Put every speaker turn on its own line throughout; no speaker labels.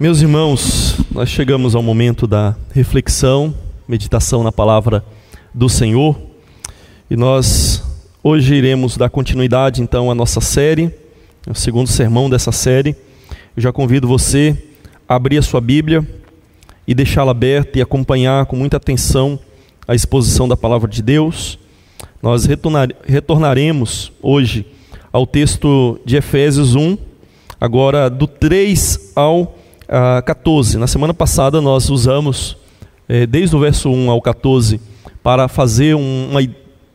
Meus irmãos, nós chegamos ao momento da reflexão, meditação na palavra do Senhor, e nós hoje iremos dar continuidade então à nossa série, o segundo sermão dessa série. Eu já convido você a abrir a sua Bíblia e deixá-la aberta e acompanhar com muita atenção a exposição da palavra de Deus. Nós retornar, retornaremos hoje ao texto de Efésios 1, agora do 3 ao 14. Na semana passada nós usamos, é, desde o verso 1 ao 14, para fazer uma,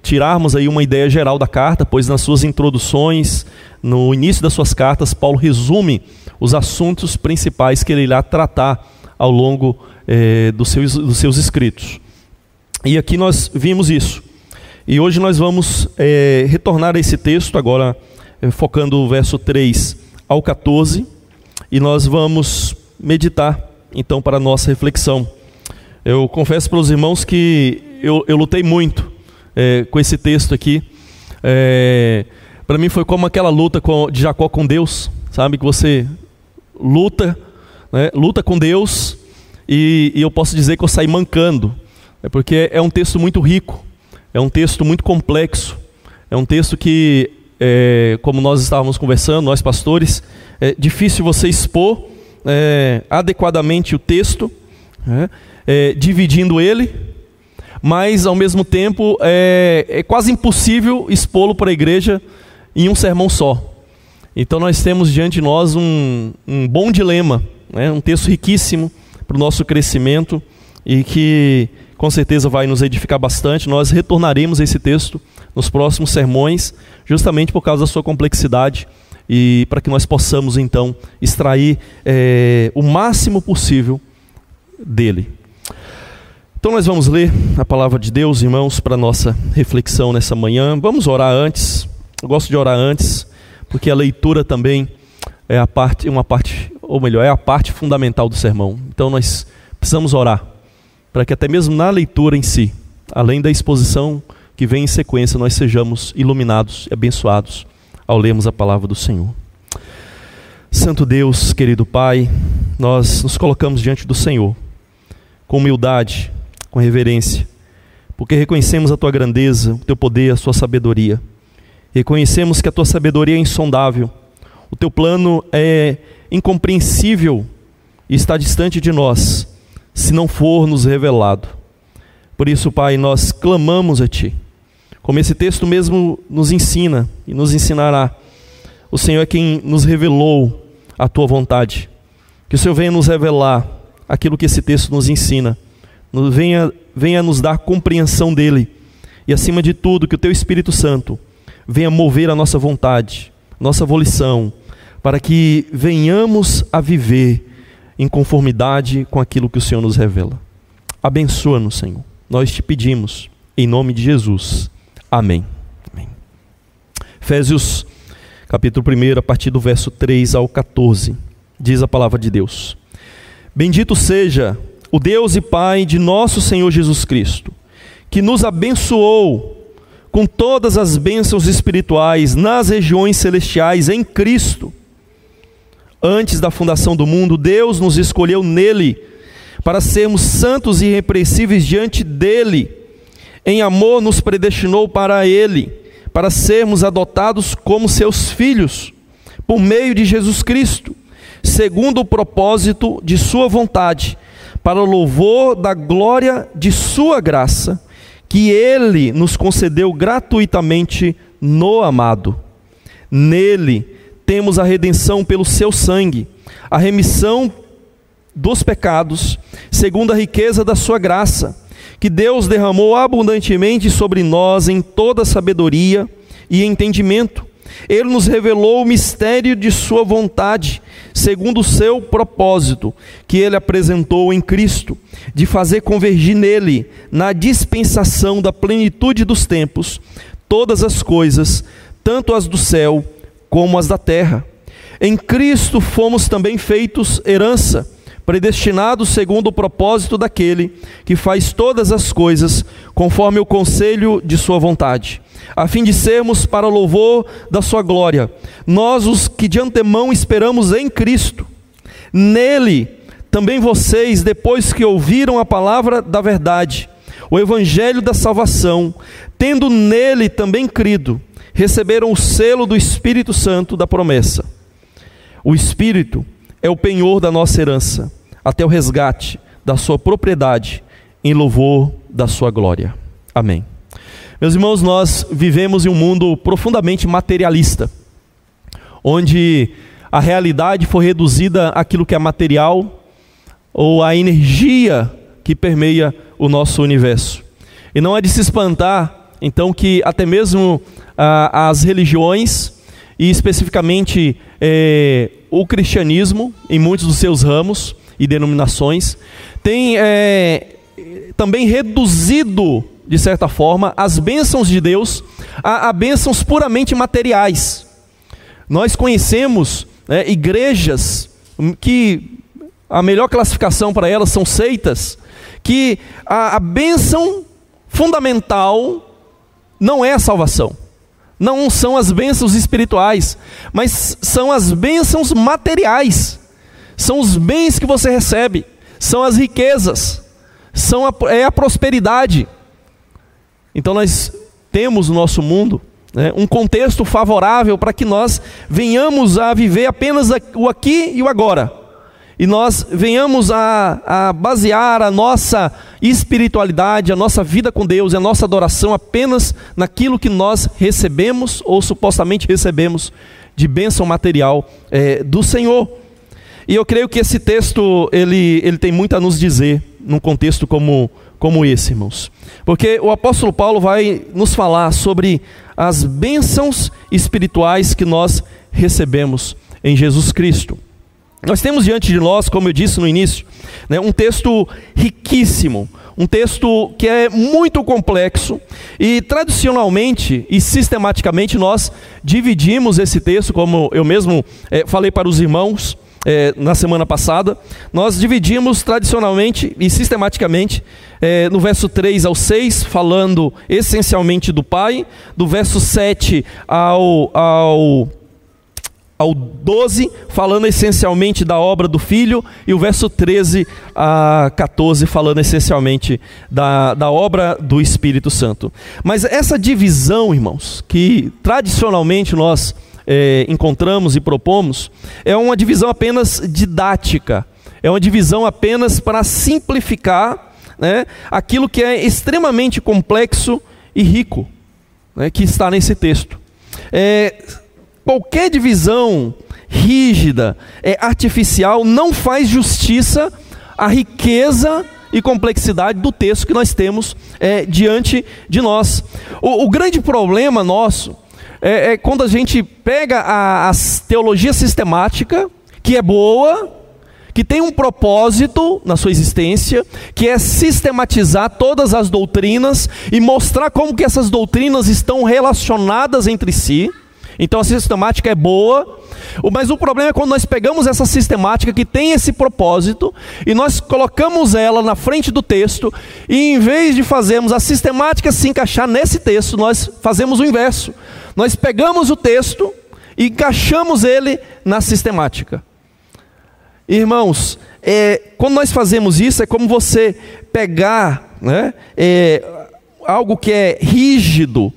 tirarmos aí uma ideia geral da carta, pois nas suas introduções, no início das suas cartas, Paulo resume os assuntos principais que ele irá tratar ao longo é, dos, seus, dos seus escritos. E aqui nós vimos isso. E hoje nós vamos é, retornar a esse texto, agora focando o verso 3 ao 14, e nós vamos meditar, então, para a nossa reflexão. Eu confesso para os irmãos que eu, eu lutei muito é, com esse texto aqui. É, para mim foi como aquela luta com, de Jacó com Deus, sabe? Que você luta, né? luta com Deus e, e eu posso dizer que eu saí mancando, é porque é um texto muito rico, é um texto muito complexo, é um texto que, é, como nós estávamos conversando, nós pastores, é difícil você expor é, adequadamente o texto, né, é, dividindo ele, mas ao mesmo tempo é, é quase impossível expô-lo para a igreja em um sermão só. Então nós temos diante de nós um, um bom dilema, né, um texto riquíssimo para o nosso crescimento e que com certeza vai nos edificar bastante. Nós retornaremos a esse texto nos próximos sermões, justamente por causa da sua complexidade e para que nós possamos então extrair é, o máximo possível dele. Então nós vamos ler a palavra de Deus, irmãos, para nossa reflexão nessa manhã. Vamos orar antes. Eu gosto de orar antes, porque a leitura também é a parte, uma parte, ou melhor, é a parte fundamental do sermão. Então nós precisamos orar para que até mesmo na leitura em si, além da exposição que vem em sequência, nós sejamos iluminados e abençoados ao lermos a palavra do Senhor. Santo Deus, querido Pai, nós nos colocamos diante do Senhor com humildade, com reverência, porque reconhecemos a tua grandeza, o teu poder, a sua sabedoria. Reconhecemos que a tua sabedoria é insondável, o teu plano é incompreensível e está distante de nós, se não for nos revelado. Por isso, Pai, nós clamamos a Ti como esse texto mesmo nos ensina e nos ensinará. O Senhor é quem nos revelou a tua vontade. Que o Senhor venha nos revelar aquilo que esse texto nos ensina. Venha, venha nos dar compreensão dele. E acima de tudo, que o teu Espírito Santo venha mover a nossa vontade, nossa volição, para que venhamos a viver em conformidade com aquilo que o Senhor nos revela. Abençoa-nos, Senhor. Nós te pedimos, em nome de Jesus. Amém. Amém. Efésios, capítulo 1, a partir do verso 3 ao 14, diz a palavra de Deus: Bendito seja o Deus e Pai de nosso Senhor Jesus Cristo, que nos abençoou com todas as bênçãos espirituais nas regiões celestiais em Cristo. Antes da fundação do mundo, Deus nos escolheu nele para sermos santos e irrepreensíveis diante dele em amor nos predestinou para Ele, para sermos adotados como seus filhos, por meio de Jesus Cristo, segundo o propósito de Sua vontade, para o louvor da glória de Sua graça, que Ele nos concedeu gratuitamente no amado. Nele temos a redenção pelo Seu sangue, a remissão dos pecados, segundo a riqueza da Sua graça que Deus derramou abundantemente sobre nós em toda sabedoria e entendimento. Ele nos revelou o mistério de Sua vontade, segundo o seu propósito, que Ele apresentou em Cristo, de fazer convergir nele, na dispensação da plenitude dos tempos, todas as coisas, tanto as do céu como as da terra. Em Cristo fomos também feitos herança predestinados segundo o propósito daquele que faz todas as coisas conforme o conselho de sua vontade, a fim de sermos para o louvor da sua glória, nós os que de antemão esperamos em Cristo. Nele, também vocês, depois que ouviram a palavra da verdade, o evangelho da salvação, tendo nele também crido, receberam o selo do Espírito Santo da promessa. O Espírito é o penhor da nossa herança, até o resgate da sua propriedade, em louvor da sua glória. Amém. Meus irmãos, nós vivemos em um mundo profundamente materialista, onde a realidade foi reduzida àquilo que é material ou à energia que permeia o nosso universo. E não é de se espantar, então, que até mesmo ah, as religiões, e especificamente eh, o cristianismo, em muitos dos seus ramos e denominações, tem eh, também reduzido, de certa forma, as bênçãos de Deus a, a bênçãos puramente materiais. Nós conhecemos né, igrejas que a melhor classificação para elas são seitas, que a, a bênção fundamental não é a salvação, não são as bênçãos espirituais, mas são as bênçãos materiais, são os bens que você recebe, são as riquezas, são a, é a prosperidade. Então nós temos no nosso mundo né, um contexto favorável para que nós venhamos a viver apenas o aqui e o agora. E nós venhamos a, a basear a nossa espiritualidade, a nossa vida com Deus, a nossa adoração apenas naquilo que nós recebemos ou supostamente recebemos de bênção material é, do Senhor. E eu creio que esse texto ele, ele tem muito a nos dizer num contexto como, como esse, irmãos. Porque o apóstolo Paulo vai nos falar sobre as bênçãos espirituais que nós recebemos em Jesus Cristo. Nós temos diante de nós, como eu disse no início, né, um texto riquíssimo, um texto que é muito complexo e tradicionalmente e sistematicamente nós dividimos esse texto, como eu mesmo é, falei para os irmãos é, na semana passada, nós dividimos tradicionalmente e sistematicamente é, no verso 3 ao 6, falando essencialmente do Pai, do verso 7 ao, ao ao 12, falando essencialmente da obra do Filho, e o verso 13 a 14, falando essencialmente da, da obra do Espírito Santo. Mas essa divisão, irmãos, que tradicionalmente nós é, encontramos e propomos, é uma divisão apenas didática, é uma divisão apenas para simplificar né, aquilo que é extremamente complexo e rico, né, que está nesse texto. É, Qualquer divisão rígida, é, artificial, não faz justiça à riqueza e complexidade do texto que nós temos é, diante de nós. O, o grande problema nosso é, é, quando a gente pega a, a teologia sistemática, que é boa, que tem um propósito na sua existência, que é sistematizar todas as doutrinas e mostrar como que essas doutrinas estão relacionadas entre si. Então a sistemática é boa, mas o problema é quando nós pegamos essa sistemática que tem esse propósito e nós colocamos ela na frente do texto e em vez de fazermos a sistemática se encaixar nesse texto, nós fazemos o inverso. Nós pegamos o texto e encaixamos ele na sistemática. Irmãos, é, quando nós fazemos isso, é como você pegar né, é, algo que é rígido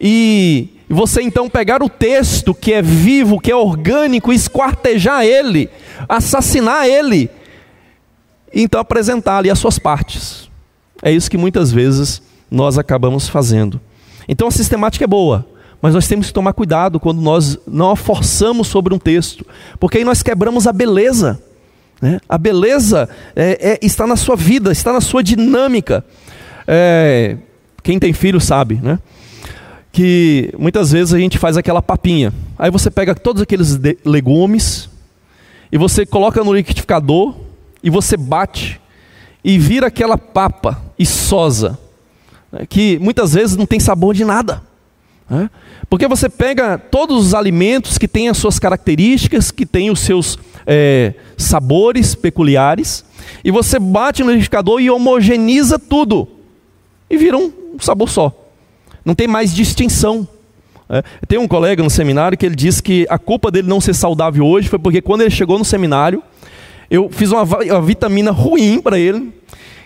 e e você então pegar o texto que é vivo, que é orgânico, esquartejar ele, assassinar ele, e então apresentar ali as suas partes. É isso que muitas vezes nós acabamos fazendo. Então a sistemática é boa, mas nós temos que tomar cuidado quando nós não forçamos sobre um texto, porque aí nós quebramos a beleza. Né? A beleza é, é, está na sua vida, está na sua dinâmica. É, quem tem filho sabe, né? Que muitas vezes a gente faz aquela papinha. Aí você pega todos aqueles legumes e você coloca no liquidificador e você bate e vira aquela papa sosa, né, que muitas vezes não tem sabor de nada. Né? Porque você pega todos os alimentos que têm as suas características, que têm os seus é, sabores peculiares, e você bate no liquidificador e homogeniza tudo, e vira um sabor só não tem mais distinção. É, tem um colega no seminário que ele disse que a culpa dele não ser saudável hoje foi porque quando ele chegou no seminário, Eu fiz uma, uma vitamina ruim para ele,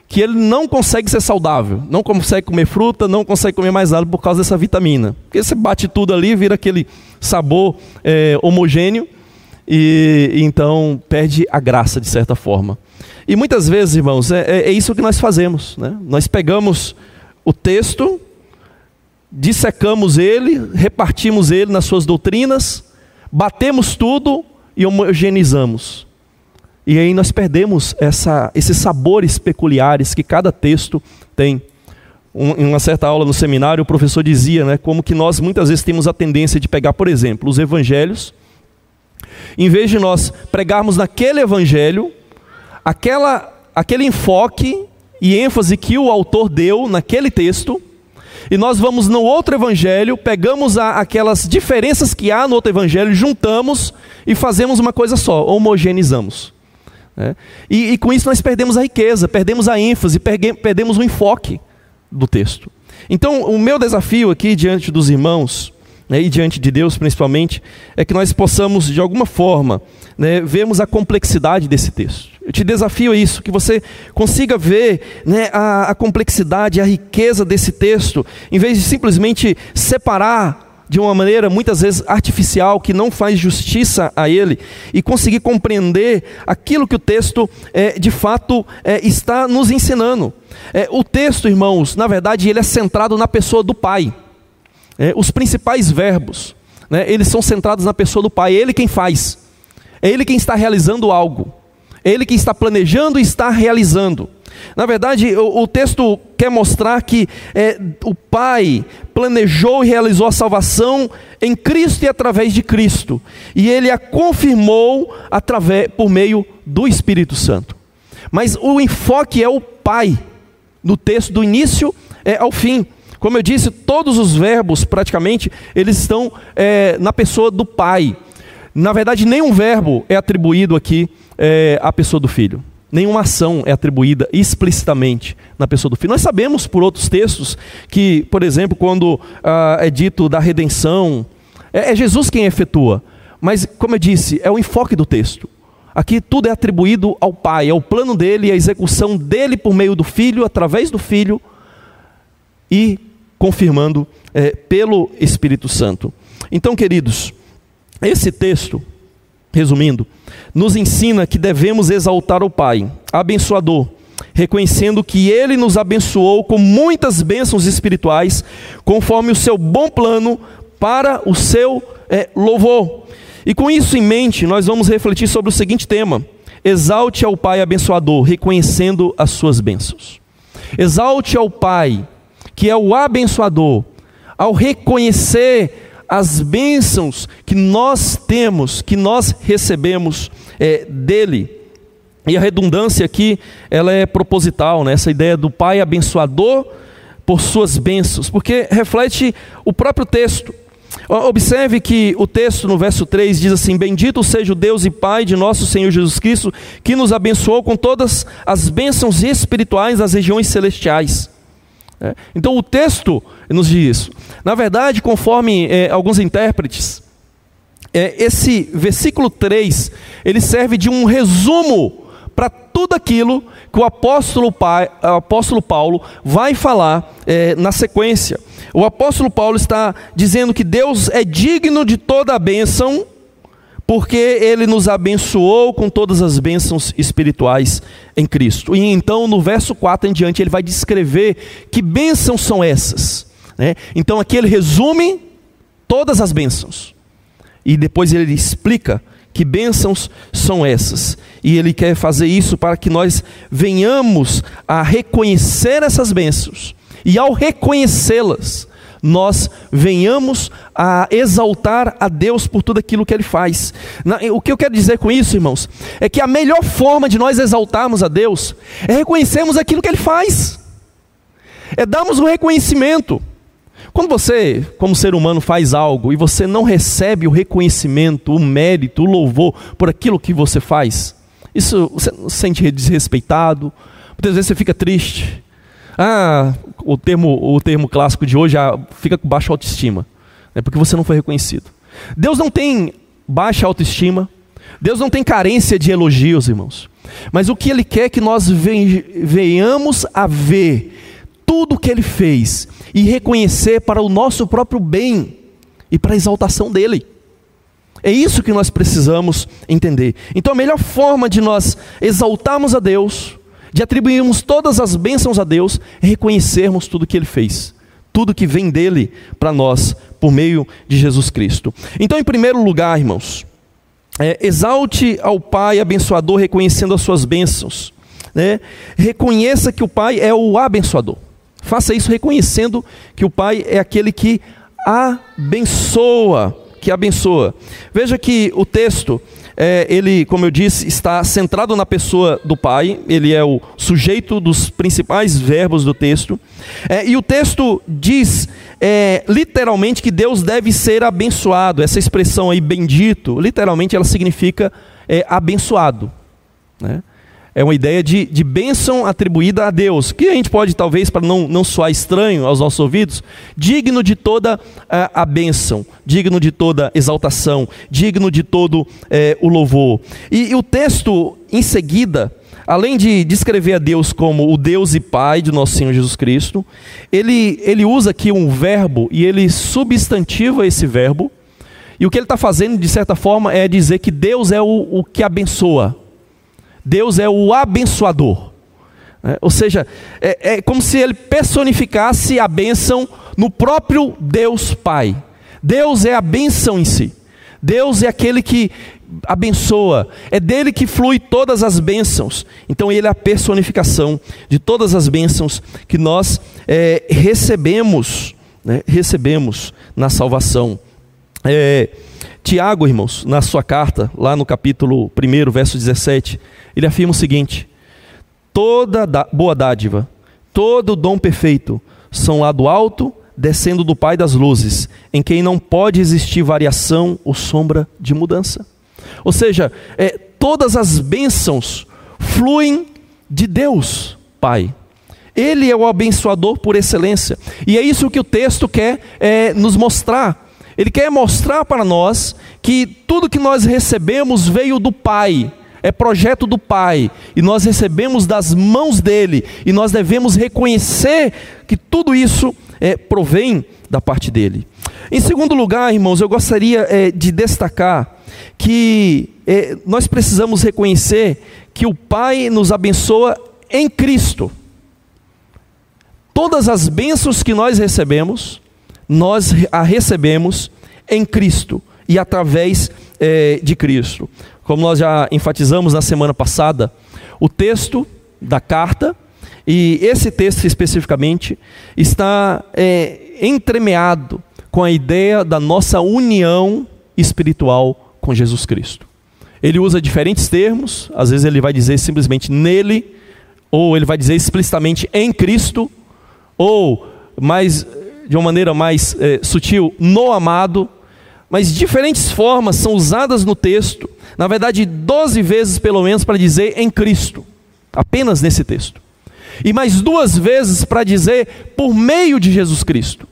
que ele não consegue ser saudável, não consegue comer fruta, não consegue comer mais nada por causa dessa vitamina. Porque você bate tudo ali, vira aquele sabor é, homogêneo e, então perde a graça de certa forma. E muitas vezes, irmãos, é, é, é isso que nós fazemos. Né? Nós pegamos o texto, dissecamos ele, repartimos ele nas suas doutrinas, batemos tudo e homogeneizamos. E aí nós perdemos essa, esses sabores peculiares que cada texto tem. Um, em uma certa aula no seminário, o professor dizia né, como que nós muitas vezes temos a tendência de pegar, por exemplo, os evangelhos, em vez de nós pregarmos naquele evangelho, aquela, aquele enfoque e ênfase que o autor deu naquele texto, e nós vamos no outro evangelho, pegamos a, aquelas diferenças que há no outro evangelho, juntamos e fazemos uma coisa só, homogeneizamos. Né? E, e, com isso nós perdemos a riqueza, perdemos a ênfase, perdemos o enfoque do texto. Então, o meu desafio aqui diante dos irmãos, né, e diante de Deus principalmente, é que nós possamos, de alguma forma, né, vermos a complexidade desse texto. Eu te desafio a isso, que você consiga ver né, a, a complexidade, a riqueza desse texto, em vez de simplesmente separar de uma maneira muitas vezes artificial, que não faz justiça a ele, e conseguir compreender aquilo que o texto é, de fato é, está nos ensinando. É, o texto, irmãos, na verdade, ele é centrado na pessoa do Pai. É, os principais verbos, né, eles são centrados na pessoa do Pai, é Ele quem faz, é Ele quem está realizando algo, Ele quem está planejando e está realizando. Na verdade, o, o texto quer mostrar que é, o Pai planejou e realizou a salvação em Cristo e através de Cristo, e Ele a confirmou através, por meio do Espírito Santo. Mas o enfoque é o Pai, no texto do início é, ao fim. Como eu disse, todos os verbos, praticamente, eles estão é, na pessoa do pai. Na verdade, nenhum verbo é atribuído aqui é, à pessoa do filho. Nenhuma ação é atribuída explicitamente na pessoa do filho. Nós sabemos por outros textos que, por exemplo, quando ah, é dito da redenção, é, é Jesus quem efetua. Mas, como eu disse, é o enfoque do texto. Aqui tudo é atribuído ao Pai, é o plano dele, a execução dele por meio do Filho, através do Filho, e confirmando é, pelo Espírito Santo. Então, queridos, esse texto, resumindo, nos ensina que devemos exaltar o Pai, abençoador, reconhecendo que Ele nos abençoou com muitas bênçãos espirituais, conforme o seu bom plano para o seu é, louvor. E com isso em mente, nós vamos refletir sobre o seguinte tema: exalte ao Pai abençoador, reconhecendo as suas bênçãos. Exalte ao Pai que é o abençoador, ao reconhecer as bênçãos que nós temos, que nós recebemos é, dele. E a redundância aqui, ela é proposital, né? essa ideia do Pai abençoador por suas bênçãos, porque reflete o próprio texto. Observe que o texto no verso 3 diz assim: Bendito seja o Deus e Pai de nosso Senhor Jesus Cristo, que nos abençoou com todas as bênçãos espirituais das regiões celestiais. É. Então o texto nos diz isso. Na verdade, conforme é, alguns intérpretes, é, esse versículo 3 ele serve de um resumo para tudo aquilo que o apóstolo, o apóstolo Paulo vai falar é, na sequência. O apóstolo Paulo está dizendo que Deus é digno de toda a bênção porque ele nos abençoou com todas as bênçãos espirituais em Cristo. E então, no verso 4 em diante, ele vai descrever que bênçãos são essas. Né? Então, aqui ele resume todas as bênçãos. E depois ele explica que bênçãos são essas. E ele quer fazer isso para que nós venhamos a reconhecer essas bênçãos. E ao reconhecê-las, nós venhamos a exaltar a Deus por tudo aquilo que Ele faz. O que eu quero dizer com isso, irmãos, é que a melhor forma de nós exaltarmos a Deus é reconhecermos aquilo que Ele faz, é darmos um reconhecimento. Quando você, como ser humano, faz algo e você não recebe o reconhecimento, o mérito, o louvor por aquilo que você faz, isso você se sente desrespeitado, muitas vezes você fica triste, ah, o termo, o termo clássico de hoje ah, fica com baixa autoestima, é porque você não foi reconhecido. Deus não tem baixa autoestima, Deus não tem carência de elogios, irmãos. Mas o que Ele quer é que nós venhamos a ver tudo o que Ele fez e reconhecer para o nosso próprio bem e para a exaltação dEle. É isso que nós precisamos entender. Então, a melhor forma de nós exaltarmos a Deus, de atribuirmos todas as bênçãos a Deus, é reconhecermos tudo que Ele fez, tudo que vem dele para nós, por meio de Jesus Cristo. Então, em primeiro lugar, irmãos, é, exalte ao Pai abençoador, reconhecendo as suas bênçãos. Né? Reconheça que o Pai é o abençoador. Faça isso reconhecendo que o Pai é aquele que abençoa que abençoa. Veja que o texto, é, ele, como eu disse, está centrado na pessoa do Pai, ele é o sujeito dos principais verbos do texto. É, e o texto diz é, literalmente que Deus deve ser abençoado. Essa expressão aí, bendito, literalmente ela significa é, abençoado. Né? É uma ideia de, de bênção atribuída a Deus, que a gente pode, talvez, para não, não soar estranho aos nossos ouvidos, digno de toda a, a bênção, digno de toda exaltação, digno de todo é, o louvor. E, e o texto, em seguida, além de descrever a Deus como o Deus e Pai de nosso Senhor Jesus Cristo, ele, ele usa aqui um verbo e ele substantiva esse verbo. E o que ele está fazendo, de certa forma, é dizer que Deus é o, o que abençoa, Deus é o abençoador. É, ou seja, é, é como se ele personificasse a bênção no próprio Deus Pai. Deus é a bênção em si. Deus é aquele que abençoa, é dele que flui todas as bênçãos. Então ele é a personificação de todas as bênçãos que nós é, recebemos, né, recebemos na salvação. É, Tiago, irmãos, na sua carta, lá no capítulo 1, verso 17, ele afirma o seguinte: toda boa dádiva, todo dom perfeito são lá do alto, descendo do Pai das luzes, em quem não pode existir variação ou sombra de mudança. Ou seja, é, todas as bênçãos fluem de Deus, Pai. Ele é o abençoador por excelência. E é isso que o texto quer é, nos mostrar. Ele quer mostrar para nós que tudo que nós recebemos veio do Pai, é projeto do Pai, e nós recebemos das mãos dele, e nós devemos reconhecer que tudo isso é, provém da parte dele. Em segundo lugar, irmãos, eu gostaria é, de destacar que é, nós precisamos reconhecer que o Pai nos abençoa em Cristo. Todas as bênçãos que nós recebemos, nós a recebemos em Cristo e através é, de Cristo. Como nós já enfatizamos na semana passada, o texto da carta, e esse texto especificamente, está é, entremeado com a ideia da nossa união espiritual com Jesus Cristo. Ele usa diferentes termos, às vezes ele vai dizer simplesmente nele, ou ele vai dizer explicitamente em Cristo, ou mais de uma maneira mais é, sutil, no amado, mas diferentes formas são usadas no texto, na verdade, 12 vezes pelo menos para dizer em Cristo, apenas nesse texto, e mais duas vezes para dizer por meio de Jesus Cristo.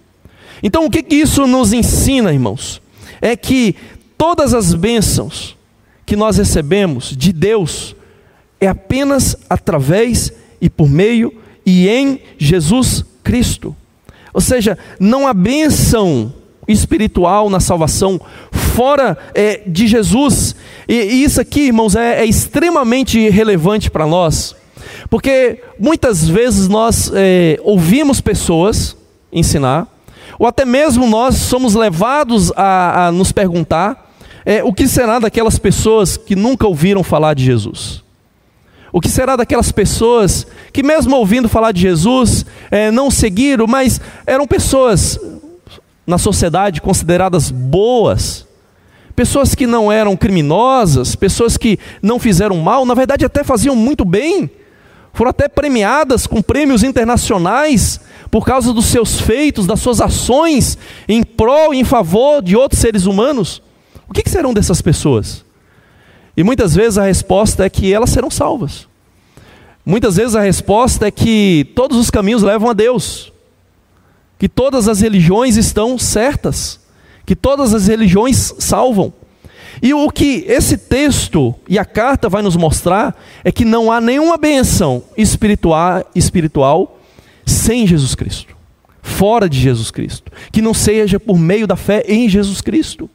Então, o que, que isso nos ensina, irmãos? É que todas as bênçãos que nós recebemos de Deus é apenas através e por meio e em Jesus Cristo. Ou seja, não há bênção espiritual na salvação fora é, de Jesus. E, e, isso aqui, irmãos, é, é extremamente relevante para nós, porque muitas vezes nós é, ouvimos pessoas ensinar, ou até mesmo nós somos levados a, a nos perguntar é, o que será daquelas pessoas que nunca ouviram falar de Jesus. O que será daquelas pessoas que, mesmo ouvindo falar de Jesus, é, não seguiram, mas eram pessoas na sociedade consideradas boas, pessoas que não eram criminosas, pessoas que não fizeram mal, na verdade até faziam muito bem, foram até premiadas com prêmios internacionais por causa dos seus feitos, das suas ações em prol e em favor de outros seres humanos. O que, que serão dessas pessoas? E muitas vezes a resposta é que elas serão salvas. Muitas vezes a resposta é que todos os caminhos levam a Deus que todas as religiões estão certas, que todas as religiões salvam. E o que esse texto e a carta vai nos mostrar é que não há nenhuma benção espiritual, espiritual sem Jesus Cristo, fora de Jesus Cristo, que não seja por meio da fé em Jesus Cristo.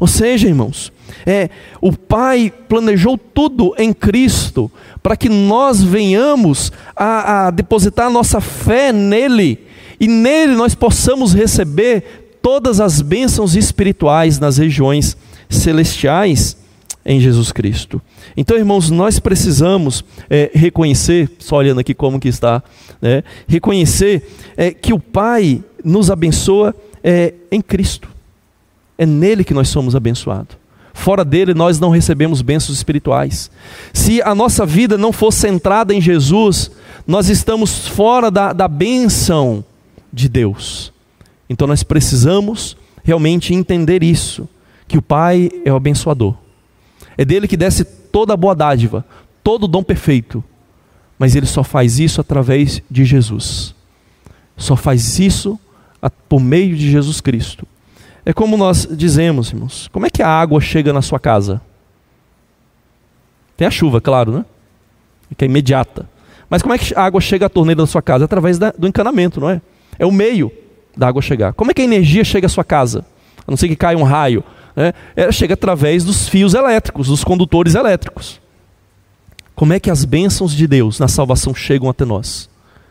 Ou seja, irmãos, é, o Pai planejou tudo em Cristo para que nós venhamos a, a depositar nossa fé nele e nele nós possamos receber todas as bênçãos espirituais nas regiões celestiais em Jesus Cristo. Então, irmãos, nós precisamos é, reconhecer, só olhando aqui como que está, né, reconhecer é, que o Pai nos abençoa é, em Cristo. É nele que nós somos abençoados. Fora dele nós não recebemos bênçãos espirituais. Se a nossa vida não for centrada em Jesus, nós estamos fora da, da bênção de Deus. Então nós precisamos realmente entender isso, que o Pai é o abençoador. É dele que desce toda a boa dádiva, todo o dom perfeito. Mas ele só faz isso através de Jesus. Só faz isso por meio de Jesus Cristo. É como nós dizemos, irmãos: como é que a água chega na sua casa? Tem a chuva, claro, né? Que é imediata. Mas como é que a água chega à torneira da sua casa? Através da, do encanamento, não é? É o meio da água chegar. Como é que a energia chega à sua casa? A não ser que caia um raio. Né? Ela chega através dos fios elétricos, dos condutores elétricos. Como é que as bênçãos de Deus na salvação chegam até nós?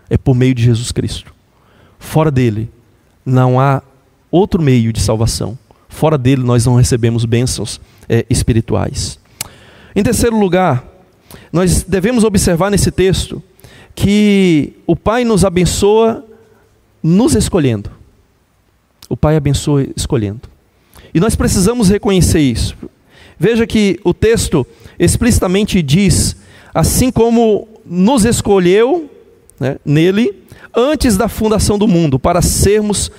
É por meio de Jesus Cristo. Fora dele, não há outro meio de salvação. Fora dele, nós não recebemos bênçãos é, espirituais. Em terceiro lugar, nós devemos observar nesse texto que o Pai nos abençoa nos escolhendo. O Pai abençoa escolhendo. E nós precisamos reconhecer isso. Veja que o texto explicitamente diz: assim como nos escolheu né, nele antes da fundação do mundo, para sermos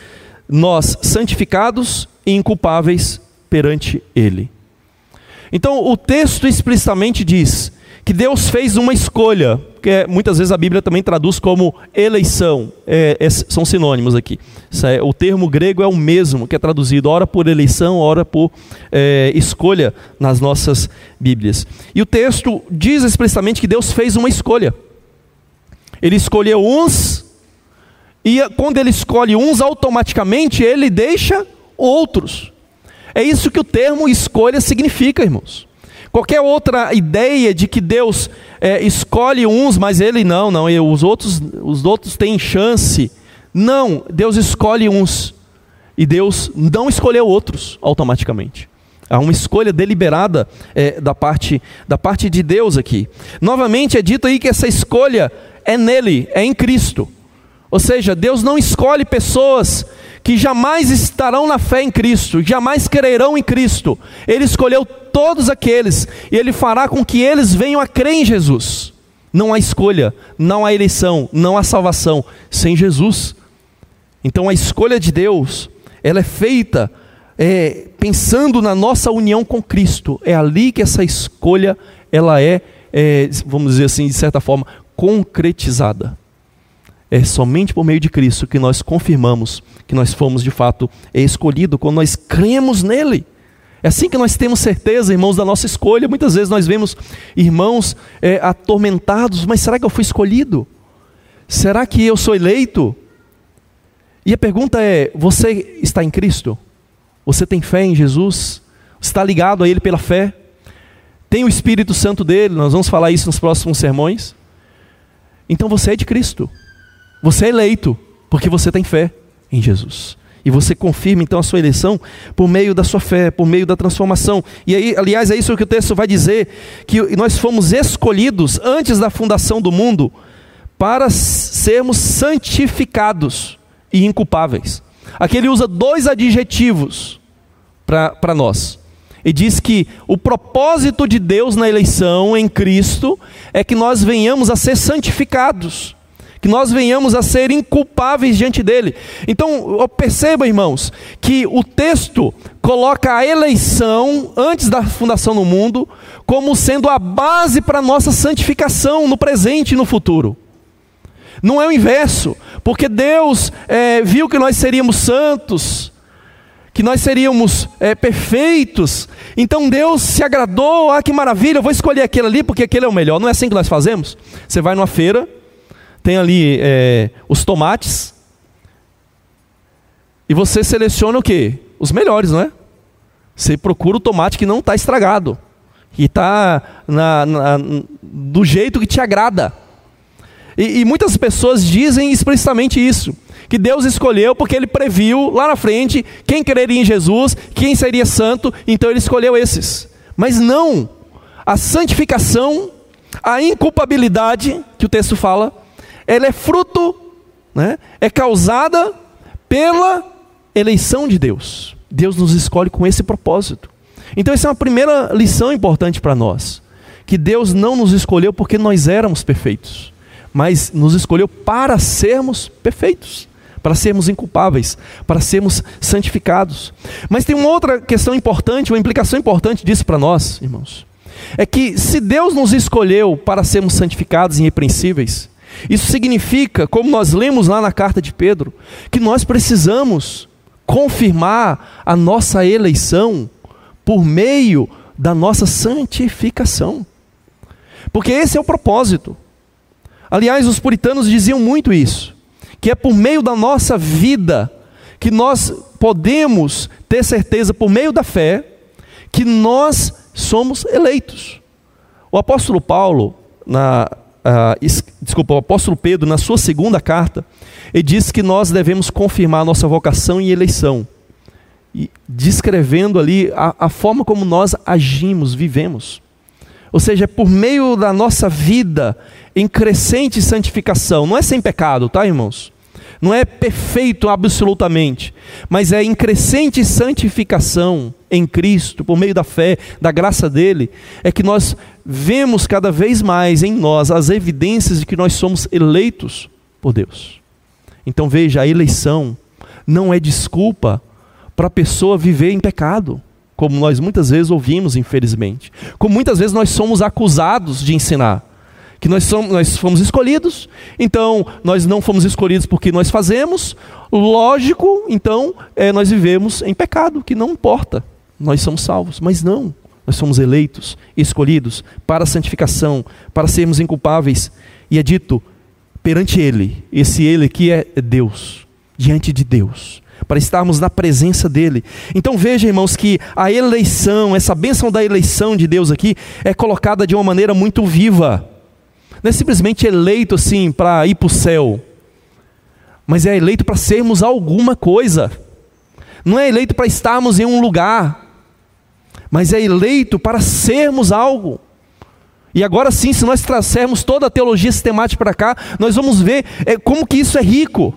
nós santificados e inculpáveis perante Ele. Então, o texto explicitamente diz que Deus fez uma escolha, que muitas vezes a Bíblia também traduz como eleição, é, é, são sinônimos aqui. É, o termo grego é o mesmo, que é traduzido ora por eleição, ora por é, escolha nas nossas Bíblias. E o texto diz explicitamente que Deus fez uma escolha. Ele escolheu uns e quando ele escolhe uns, automaticamente ele deixa outros. É isso que o termo escolha significa, irmãos. Qualquer outra ideia de que Deus é, escolhe uns, mas ele não, não, e os outros, os outros têm chance. Não, Deus escolhe uns e Deus não escolheu outros automaticamente. Há uma escolha deliberada é, da, parte, da parte de Deus aqui. Novamente é dito aí que essa escolha é nele, é em Cristo. Ou seja, Deus não escolhe pessoas que jamais estarão na fé em Cristo, jamais crerão em Cristo. Ele escolheu todos aqueles e ele fará com que eles venham a crer em Jesus. Não há escolha, não há eleição, não há salvação sem Jesus. Então a escolha de Deus, ela é feita é, pensando na nossa união com Cristo. É ali que essa escolha ela é, é, vamos dizer assim, de certa forma, concretizada. É somente por meio de Cristo que nós confirmamos que nós fomos de fato escolhidos, quando nós cremos nele. É assim que nós temos certeza, irmãos, da nossa escolha. Muitas vezes nós vemos irmãos é, atormentados, mas será que eu fui escolhido? Será que eu sou eleito? E a pergunta é: você está em Cristo? Você tem fé em Jesus? Está ligado a Ele pela fé? Tem o Espírito Santo dele? Nós vamos falar isso nos próximos sermões. Então você é de Cristo. Você é eleito porque você tem fé em Jesus. E você confirma então a sua eleição por meio da sua fé, por meio da transformação. E aí, aliás, é isso que o texto vai dizer: que nós fomos escolhidos antes da fundação do mundo para sermos santificados e inculpáveis. Aqui ele usa dois adjetivos para nós. E diz que o propósito de Deus na eleição em Cristo é que nós venhamos a ser santificados que nós venhamos a ser inculpáveis diante dele. Então, perceba, irmãos, que o texto coloca a eleição antes da fundação do mundo como sendo a base para a nossa santificação no presente e no futuro. Não é o inverso, porque Deus é, viu que nós seríamos santos, que nós seríamos é, perfeitos. Então Deus se agradou, ah, que maravilha, eu vou escolher aquele ali porque aquele é o melhor. Não é assim que nós fazemos? Você vai numa feira, tem ali é, os tomates, e você seleciona o que? Os melhores, não é? Você procura o tomate que não está estragado, que está do jeito que te agrada. E, e muitas pessoas dizem explicitamente isso que Deus escolheu porque ele previu lá na frente quem creria em Jesus, quem seria santo, então ele escolheu esses. Mas não, a santificação, a inculpabilidade que o texto fala, ela é fruto, né, é causada pela eleição de Deus. Deus nos escolhe com esse propósito. Então, essa é uma primeira lição importante para nós: que Deus não nos escolheu porque nós éramos perfeitos, mas nos escolheu para sermos perfeitos para sermos inculpáveis, para sermos santificados. Mas tem uma outra questão importante, uma implicação importante disso para nós, irmãos. É que se Deus nos escolheu para sermos santificados e irrepreensíveis, isso significa, como nós lemos lá na carta de Pedro, que nós precisamos confirmar a nossa eleição por meio da nossa santificação. Porque esse é o propósito. Aliás, os puritanos diziam muito isso que é por meio da nossa vida que nós podemos ter certeza, por meio da fé, que nós somos eleitos. O apóstolo Paulo, na, uh, desculpa, o apóstolo Pedro, na sua segunda carta, ele diz que nós devemos confirmar nossa vocação e eleição, e descrevendo ali a, a forma como nós agimos, vivemos. Ou seja, é por meio da nossa vida em crescente santificação. Não é sem pecado, tá, irmãos? Não é perfeito absolutamente, mas é em crescente santificação em Cristo, por meio da fé, da graça dele, é que nós vemos cada vez mais em nós as evidências de que nós somos eleitos por Deus. Então veja, a eleição não é desculpa para a pessoa viver em pecado como nós muitas vezes ouvimos, infelizmente. Como muitas vezes nós somos acusados de ensinar. Que nós, somos, nós fomos escolhidos, então nós não fomos escolhidos porque nós fazemos, lógico, então é, nós vivemos em pecado, que não importa, nós somos salvos, mas não, nós somos eleitos, escolhidos para a santificação, para sermos inculpáveis, e é dito perante Ele, esse Ele aqui é Deus, diante de Deus para estarmos na presença dele. Então veja, irmãos, que a eleição, essa bênção da eleição de Deus aqui, é colocada de uma maneira muito viva. Não é simplesmente eleito assim para ir para o céu, mas é eleito para sermos alguma coisa. Não é eleito para estarmos em um lugar, mas é eleito para sermos algo. E agora sim, se nós trouxermos toda a teologia sistemática para cá, nós vamos ver é, como que isso é rico.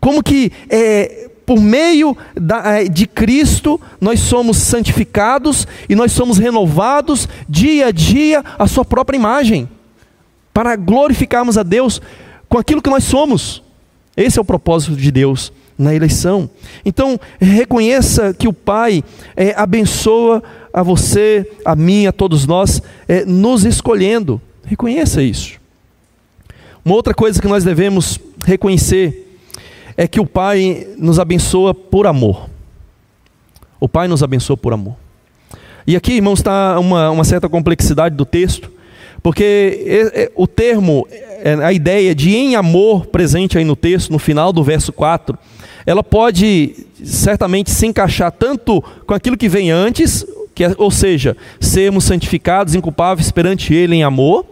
Como que é, por meio da, é, de Cristo nós somos santificados e nós somos renovados dia a dia a sua própria imagem, para glorificarmos a Deus com aquilo que nós somos. Esse é o propósito de Deus na eleição. Então, reconheça que o Pai é, abençoa a você, a mim, a todos nós, é, nos escolhendo. Reconheça isso. Uma outra coisa que nós devemos reconhecer é que o Pai nos abençoa por amor. O Pai nos abençoa por amor. E aqui, irmãos, está uma, uma certa complexidade do texto, porque o termo, é, a ideia de em amor presente aí no texto, no final do verso 4, ela pode certamente se encaixar tanto com aquilo que vem antes, que é, ou seja, sermos santificados, inculpáveis perante Ele em amor.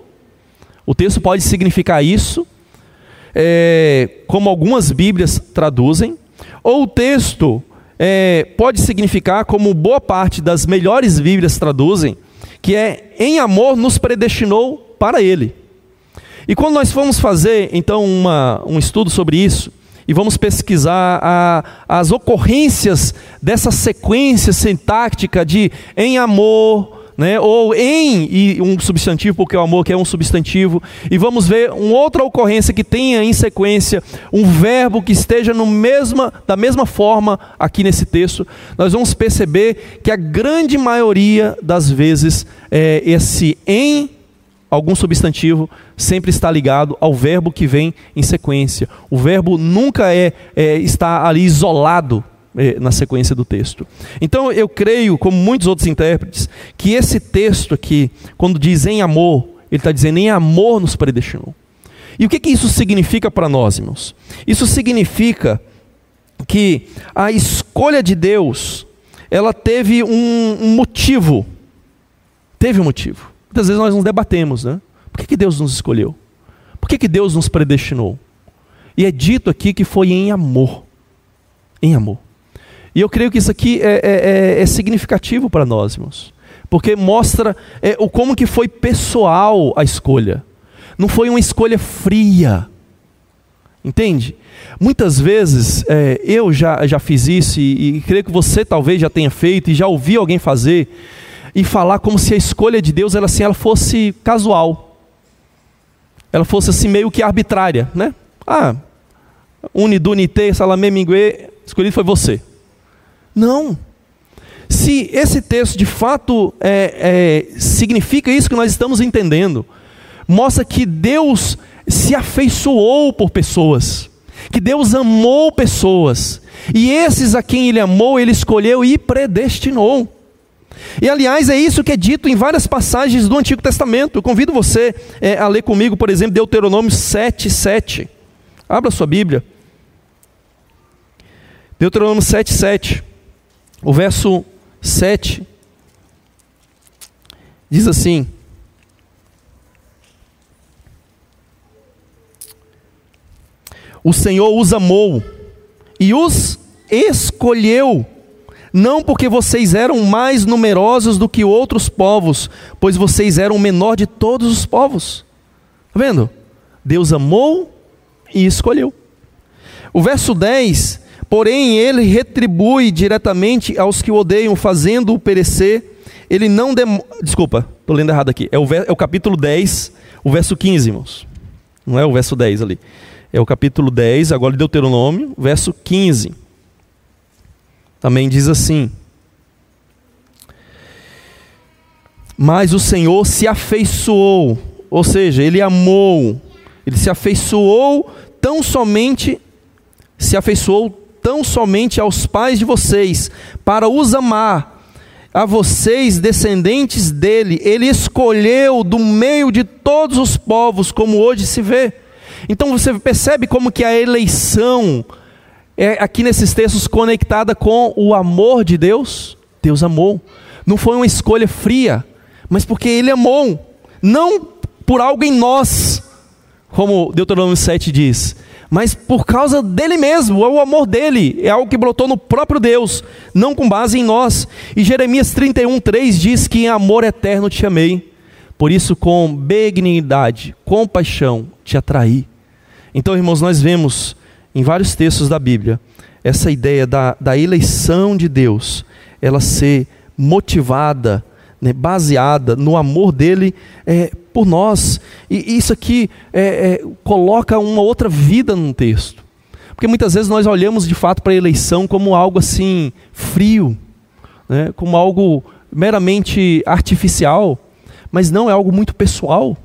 O texto pode significar isso, é, como algumas Bíblias traduzem, ou o texto é, pode significar, como boa parte das melhores Bíblias traduzem, que é em amor nos predestinou para Ele. E quando nós formos fazer então uma, um estudo sobre isso, e vamos pesquisar a, as ocorrências dessa sequência sintática de em amor, né? ou em e um substantivo, porque o amor que é um substantivo, e vamos ver uma outra ocorrência que tenha em sequência um verbo que esteja no mesma, da mesma forma aqui nesse texto, nós vamos perceber que a grande maioria das vezes é, esse em algum substantivo sempre está ligado ao verbo que vem em sequência. O verbo nunca é, é está ali isolado na sequência do texto. Então eu creio, como muitos outros intérpretes, que esse texto aqui, quando diz em amor, ele está dizendo em amor nos predestinou. E o que, que isso significa para nós, irmãos? Isso significa que a escolha de Deus, ela teve um, um motivo. Teve um motivo. Muitas vezes nós nos debatemos, né? Por que, que Deus nos escolheu? Por que, que Deus nos predestinou? E é dito aqui que foi em amor. Em amor. E eu creio que isso aqui é, é, é, é significativo para nós, irmãos. Porque mostra é, o como que foi pessoal a escolha. Não foi uma escolha fria. Entende? Muitas vezes é, eu já, já fiz isso e, e creio que você talvez já tenha feito e já ouvi alguém fazer e falar como se a escolha de Deus ela, assim, ela fosse casual. Ela fosse assim meio que arbitrária, né? Ah, unidunité, salamé, minguê, escolhido foi você. Não. Se esse texto de fato é, é, significa isso que nós estamos entendendo, mostra que Deus se afeiçoou por pessoas, que Deus amou pessoas, e esses a quem Ele amou, Ele escolheu e predestinou. E aliás, é isso que é dito em várias passagens do Antigo Testamento. Eu convido você é, a ler comigo, por exemplo, Deuteronômio 7, 7. Abra sua Bíblia. Deuteronômio 7, 7. O verso 7 diz assim: O Senhor os amou e os escolheu, não porque vocês eram mais numerosos do que outros povos, pois vocês eram o menor de todos os povos. Está vendo? Deus amou e escolheu. O verso 10 Porém, ele retribui diretamente aos que o odeiam, fazendo-o perecer. Ele não. Desculpa, estou lendo errado aqui. É o, é o capítulo 10, o verso 15, irmãos. Não é o verso 10 ali. É o capítulo 10, agora de Deuteronômio, verso 15. Também diz assim: Mas o Senhor se afeiçoou, ou seja, ele amou, ele se afeiçoou tão somente, se afeiçoou tão somente aos pais de vocês, para os amar, a vocês, descendentes dele, ele escolheu do meio de todos os povos, como hoje se vê. Então você percebe como que a eleição é aqui nesses textos conectada com o amor de Deus? Deus amou. Não foi uma escolha fria, mas porque ele amou, não por algo em nós, como Deuteronômio 7 diz, mas por causa dele mesmo, é o amor dele, é algo que brotou no próprio Deus, não com base em nós. E Jeremias 31, 3 diz que em amor eterno te amei, por isso com benignidade, compaixão te atraí. Então, irmãos, nós vemos em vários textos da Bíblia essa ideia da, da eleição de Deus, ela ser motivada, né, baseada no amor dele é, por nós. E isso aqui é, é, coloca uma outra vida num texto. Porque muitas vezes nós olhamos de fato para a eleição como algo assim frio, né? como algo meramente artificial, mas não é algo muito pessoal.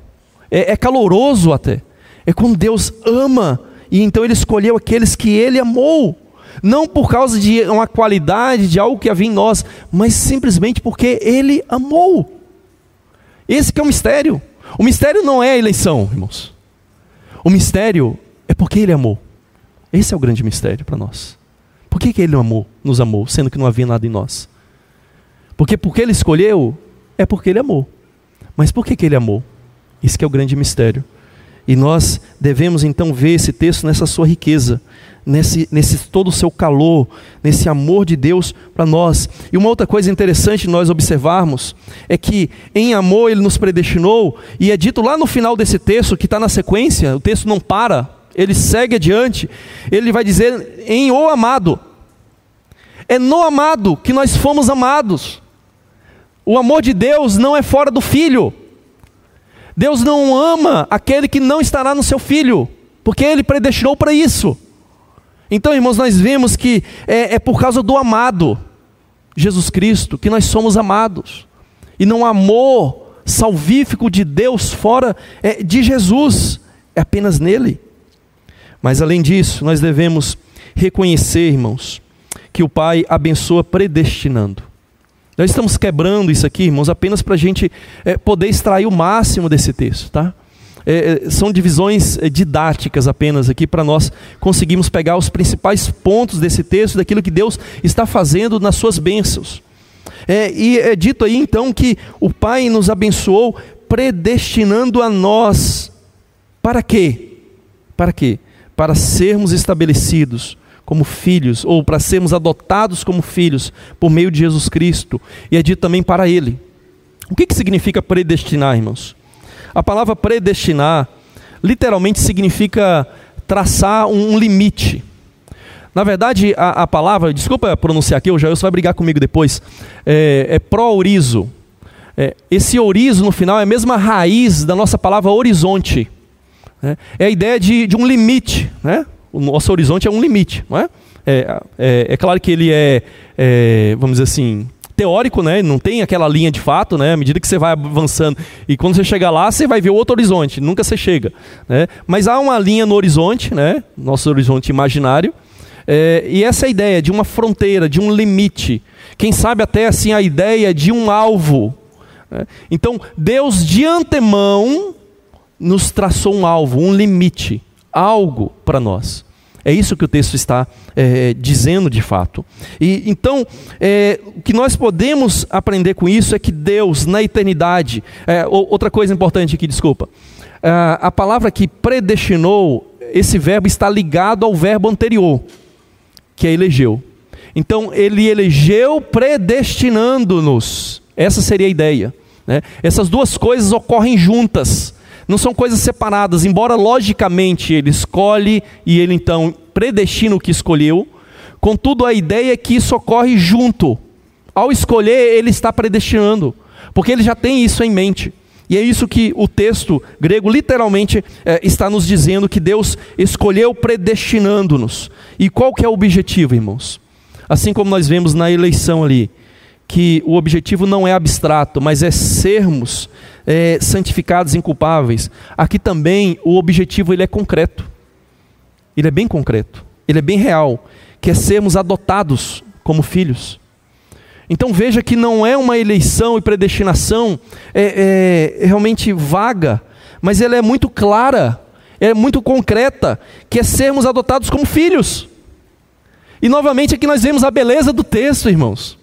É, é caloroso até. É quando Deus ama e então Ele escolheu aqueles que Ele amou não por causa de uma qualidade, de algo que havia em nós, mas simplesmente porque Ele amou. Esse que é o mistério. O mistério não é a eleição, irmãos. O mistério é porque Ele amou. Esse é o grande mistério para nós. Por que, que Ele amou, nos amou, sendo que não havia nada em nós? Porque porque Ele escolheu, é porque Ele amou. Mas por que, que Ele amou? Esse é o grande mistério. E nós devemos então ver esse texto nessa sua riqueza, nesse, nesse todo o seu calor, nesse amor de Deus para nós. E uma outra coisa interessante nós observarmos é que em amor ele nos predestinou, e é dito lá no final desse texto, que está na sequência, o texto não para, ele segue adiante, ele vai dizer em o amado. É no amado que nós fomos amados. O amor de Deus não é fora do filho. Deus não ama aquele que não estará no seu filho, porque ele predestinou para isso. Então, irmãos, nós vemos que é, é, por causa do amado, Jesus Cristo, que nós somos amados. E não há amor salvífico de Deus fora é, de Jesus, é apenas nele. Mas além disso, nós devemos reconhecer, irmãos, que o Pai abençoa predestinando. Nós estamos quebrando isso aqui, irmãos, apenas para a gente é, poder extrair o máximo desse texto, tá? É, é são divisões é, didáticas apenas aqui para nós conseguirmos pegar os principais pontos desse texto, daquilo que Deus está fazendo nas suas bênçãos. É, e é dito aí então que o Pai nos abençoou predestinando a nós. Para quê? Para quê? Para sermos estabelecidos como filhos, ou para sermos adotados como filhos por meio de Jesus Cristo, e é dito também para Ele. O que, que significa predestinar, irmãos? A palavra predestinar literalmente significa traçar um limite. Na verdade, a, a palavra, desculpa pronunciar aqui, o Jair vai brigar comigo depois, é, é pró-orizo. É, esse orizo no final é a mesma raiz da nossa palavra horizonte. Né? É a ideia de, de um limite. Né? O nosso horizonte é um limite, não é? É, é, é claro que ele é, é, vamos dizer assim, teórico, né? Não tem aquela linha de fato, né? À medida que você vai avançando e quando você chegar lá, você vai ver outro horizonte. Nunca você chega, né? Mas há uma linha no horizonte, né? Nosso horizonte imaginário. É, e essa ideia de uma fronteira, de um limite. Quem sabe até assim a ideia de um alvo. Né? Então Deus de antemão nos traçou um alvo, um limite, algo para nós. É isso que o texto está é, dizendo de fato. E então, é, o que nós podemos aprender com isso é que Deus, na eternidade, é, outra coisa importante aqui, desculpa, é, a palavra que predestinou, esse verbo está ligado ao verbo anterior, que é elegeu. Então, ele elegeu predestinando-nos. Essa seria a ideia. Né? Essas duas coisas ocorrem juntas. Não são coisas separadas, embora logicamente ele escolhe e ele então predestina o que escolheu, contudo a ideia é que isso ocorre junto. Ao escolher, ele está predestinando, porque ele já tem isso em mente. E é isso que o texto grego literalmente é, está nos dizendo que Deus escolheu predestinando-nos. E qual que é o objetivo, irmãos? Assim como nós vemos na eleição ali, que o objetivo não é abstrato, mas é sermos é, santificados, inculpáveis. Aqui também o objetivo ele é concreto. Ele é bem concreto. Ele é bem real, que é sermos adotados como filhos. Então veja que não é uma eleição e predestinação é, é, realmente vaga, mas ela é muito clara, é muito concreta, que é sermos adotados como filhos. E novamente aqui nós vemos a beleza do texto, irmãos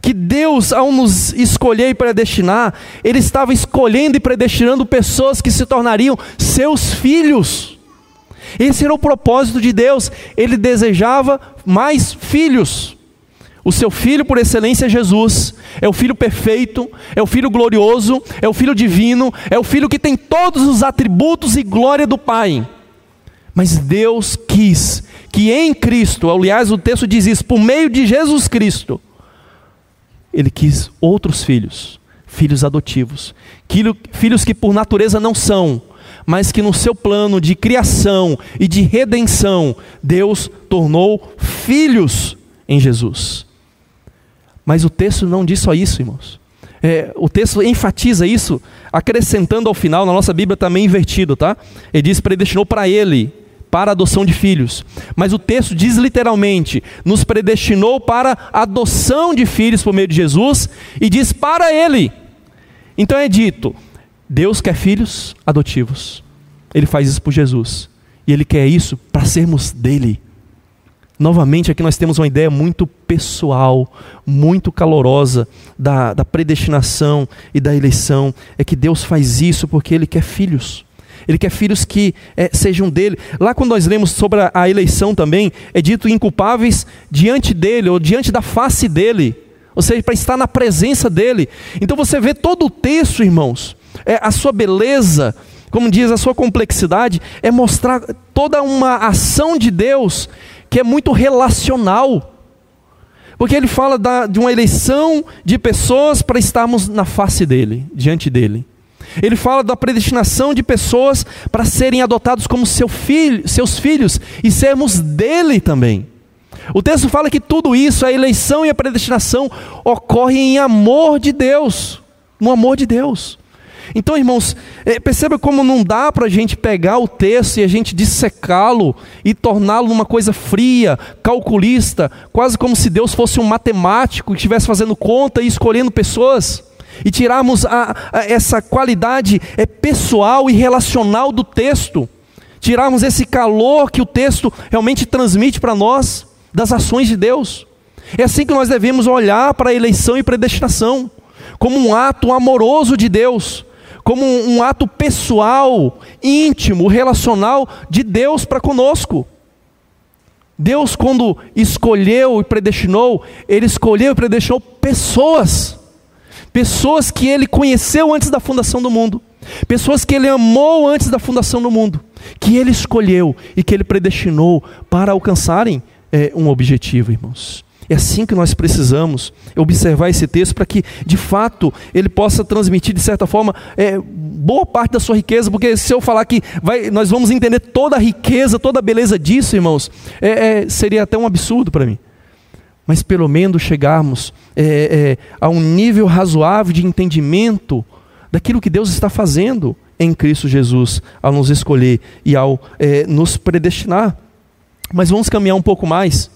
que Deus, ao nos escolher e predestinar, Ele estava escolhendo e predestinando pessoas que se tornariam seus filhos. Esse era o propósito de Deus, Ele desejava mais filhos. O seu filho por excelência é Jesus, é o filho perfeito, é o filho glorioso, é o filho divino, é o filho que tem todos os atributos e glória do Pai. Mas Deus quis que em Cristo, aliás, o texto diz isso, por meio de Jesus Cristo, ele quis outros filhos, filhos adotivos, filhos que por natureza não são, mas que no seu plano de criação e de redenção, Deus tornou filhos em Jesus. Mas o texto não diz só isso, irmãos. É, o texto enfatiza isso, acrescentando ao final, na nossa Bíblia também invertido, tá? Ele diz: predestinou para ele, para adoção de filhos. Mas o texto diz literalmente: nos predestinou para adoção de filhos por meio de Jesus, e diz para ele. Então é dito: Deus quer filhos adotivos. Ele faz isso por Jesus. E ele quer isso para sermos dele. Novamente, aqui nós temos uma ideia muito pessoal, muito calorosa da, da predestinação e da eleição. É que Deus faz isso porque Ele quer filhos. Ele quer filhos que é, sejam dele. Lá quando nós lemos sobre a, a eleição também, é dito inculpáveis diante dele, ou diante da face dele. Ou seja, para estar na presença dele. Então você vê todo o texto, irmãos, é, a sua beleza, como diz, a sua complexidade, é mostrar toda uma ação de Deus que é muito relacional. Porque ele fala da, de uma eleição de pessoas para estarmos na face dele, diante dele. Ele fala da predestinação de pessoas para serem adotados como seu filho, seus filhos e sermos dele também. O texto fala que tudo isso, a eleição e a predestinação, ocorrem em amor de Deus, no amor de Deus. Então, irmãos, é, perceba como não dá para a gente pegar o texto e a gente dissecá-lo e torná-lo uma coisa fria, calculista, quase como se Deus fosse um matemático que estivesse fazendo conta e escolhendo pessoas, e tirarmos a, a, essa qualidade é, pessoal e relacional do texto, tirarmos esse calor que o texto realmente transmite para nós das ações de Deus. É assim que nós devemos olhar para a eleição e predestinação, como um ato amoroso de Deus como um, um ato pessoal, íntimo, relacional de Deus para conosco. Deus, quando escolheu e predestinou, Ele escolheu e predestinou pessoas, pessoas que Ele conheceu antes da fundação do mundo, pessoas que Ele amou antes da fundação do mundo, que Ele escolheu e que Ele predestinou para alcançarem é, um objetivo, irmãos. É assim que nós precisamos observar esse texto para que, de fato, ele possa transmitir, de certa forma, é, boa parte da sua riqueza, porque se eu falar que vai, nós vamos entender toda a riqueza, toda a beleza disso, irmãos, é, é, seria até um absurdo para mim. Mas pelo menos chegarmos é, é, a um nível razoável de entendimento daquilo que Deus está fazendo em Cristo Jesus, ao nos escolher e ao é, nos predestinar. Mas vamos caminhar um pouco mais.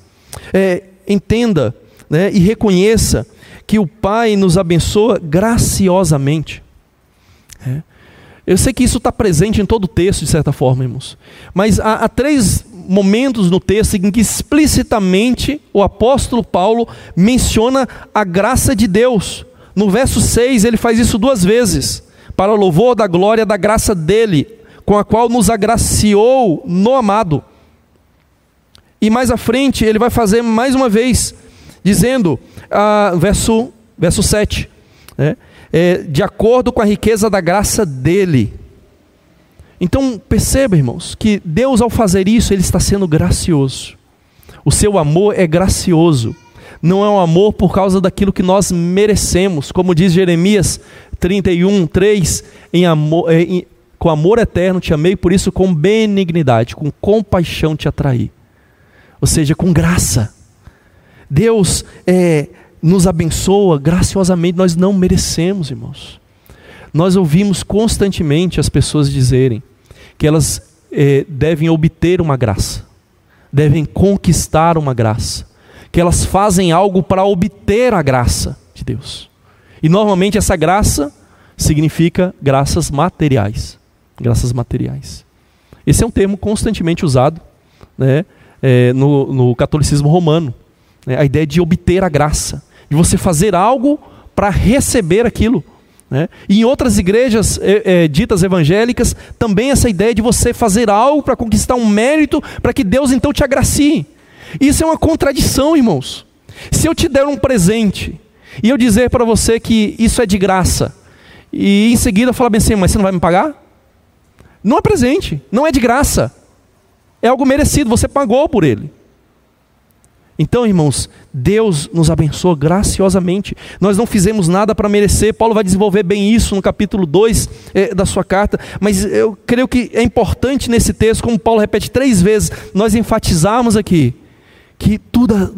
É, entenda né, e reconheça que o Pai nos abençoa graciosamente. É. Eu sei que isso está presente em todo o texto, de certa forma, irmãos. Mas há, há, três momentos no texto em que explicitamente o apóstolo Paulo menciona a graça de Deus. No verso 6, ele faz isso duas vezes, para o louvor da glória da graça dele, com a qual nos agraciou no amado. E mais à frente ele vai fazer mais uma vez, dizendo, ah, verso, verso 7, né, é, de acordo com a riqueza da graça dele. Então perceba, irmãos, que Deus ao fazer isso, Ele está sendo gracioso. O seu amor é gracioso. Não é um amor por causa daquilo que nós merecemos, como diz Jeremias 31, 3, em amor, é, em, com amor eterno te amei, por isso com benignidade, com compaixão te atraí ou seja, com graça. Deus é, nos abençoa graciosamente, nós não merecemos, irmãos. Nós ouvimos constantemente as pessoas dizerem que elas é, devem obter uma graça, devem conquistar uma graça, que elas fazem algo para obter a graça de Deus. E normalmente essa graça significa graças materiais. Graças materiais. Esse é um termo constantemente usado, né? é, no, no, catolicismo romano. Né? A ideia de obter a graça, de você fazer algo para receber aquilo. Né? E em outras igrejas é, é, ditas evangélicas, também essa ideia de você fazer algo para conquistar um mérito, para que Deus então te agracie. Isso é uma contradição, irmãos. Se eu te der um presente e eu dizer para você que isso é de graça, e em seguida falar bem assim, mas você não vai me pagar? Não é presente, não é de graça é algo merecido, você pagou por ele. Então, irmãos, Deus nos abençoa graciosamente. Nós não fizemos nada para merecer. Paulo vai desenvolver bem isso no capítulo 2 é, da sua carta. Mas eu creio que é importante nesse texto, como Paulo repete três vezes, nós enfatizarmos aqui que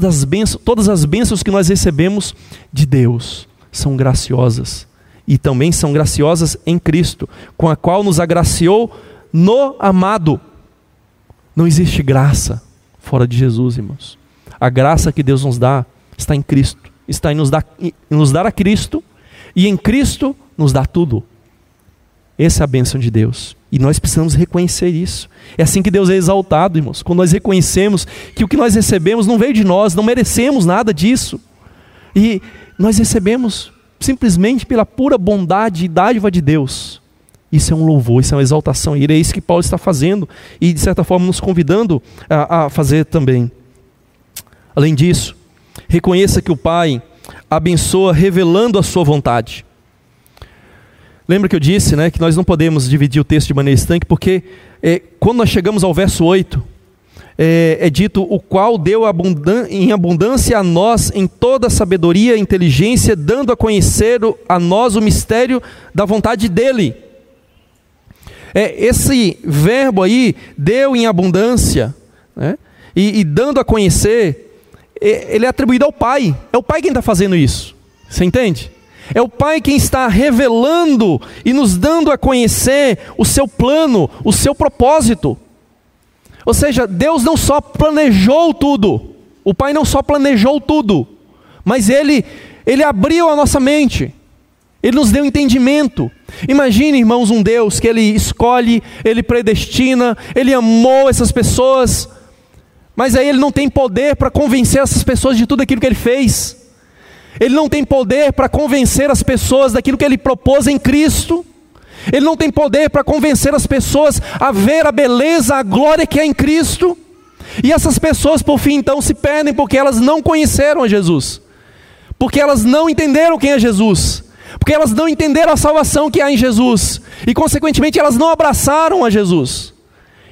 as bênçãos, todas as bênçãos que nós recebemos de Deus são graciosas. E também são graciosas em Cristo, com a qual nos agraciou no amado. Não existe graça fora de Jesus, irmãos. A graça que Deus nos dá está em Cristo. Está em nos dar, em nos dar a Cristo e em Cristo nos dá tudo. Essa é a bênção de Deus. E nós precisamos reconhecer isso. É assim que Deus é exaltado, irmãos. Quando nós reconhecemos que o que nós recebemos não veio de nós, não merecemos nada disso. E nós recebemos simplesmente pela pura bondade e dádiva de Deus. Isso é um louvor, isso é uma exaltação. E é isso que Paulo está fazendo e, de certa forma, nos convidando a, a fazer também. Além disso, reconheça que o Pai abençoa revelando a sua vontade. Lembra que eu disse né, que nós não podemos dividir o texto de maneira estanque, porque é, quando nós chegamos ao verso 8, é, é dito: O qual deu abundan em abundância a nós em toda sabedoria e inteligência, dando a conhecer a nós o mistério da vontade dEle é, esse verbo aí, deu em abundância, né? e, e dando a conhecer, ele é atribuído ao Pai. É o Pai quem está fazendo isso. Você entende? É o Pai quem está revelando e nos dando a conhecer o seu plano, o seu propósito. Ou seja, Deus não só planejou tudo, o Pai não só planejou tudo, mas Ele, Ele abriu a nossa mente, Ele nos deu entendimento. Imagine, irmãos, um Deus que Ele escolhe, Ele predestina, Ele amou essas pessoas, mas aí Ele não tem poder para convencer essas pessoas de tudo aquilo que Ele fez. Ele não tem poder para convencer as pessoas daquilo que ele propôs em Cristo. Ele não tem poder para convencer as pessoas a ver a beleza, a glória que é em Cristo. E essas pessoas, por fim, então, se perdem porque elas não conheceram a Jesus, porque elas não entenderam quem é Jesus, porque elas não entenderam a salvação que há em Jesus, e, consequentemente, elas não abraçaram a Jesus.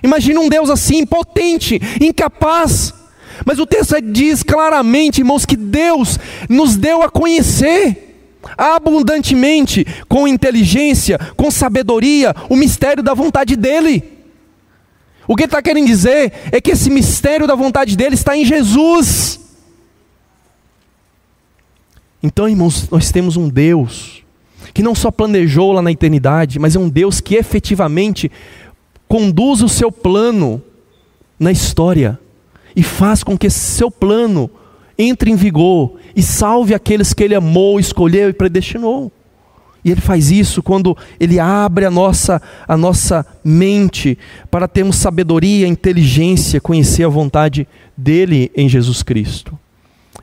Imagina um Deus assim, impotente, incapaz, mas o texto diz claramente, irmãos, que Deus nos deu a conhecer abundantemente, com inteligência, com sabedoria, o mistério da vontade dEle. O que ele está querendo dizer é que esse mistério da vontade dEle está em Jesus. Então, irmãos, nós temos um Deus que não só planejou lá na eternidade, mas é um Deus que efetivamente conduz o seu plano na história e faz com que esse seu plano entre em vigor e salve aqueles que ele amou, escolheu e predestinou. E ele faz isso quando ele abre a nossa, a nossa mente para termos sabedoria, inteligência, conhecer a vontade dele em Jesus Cristo.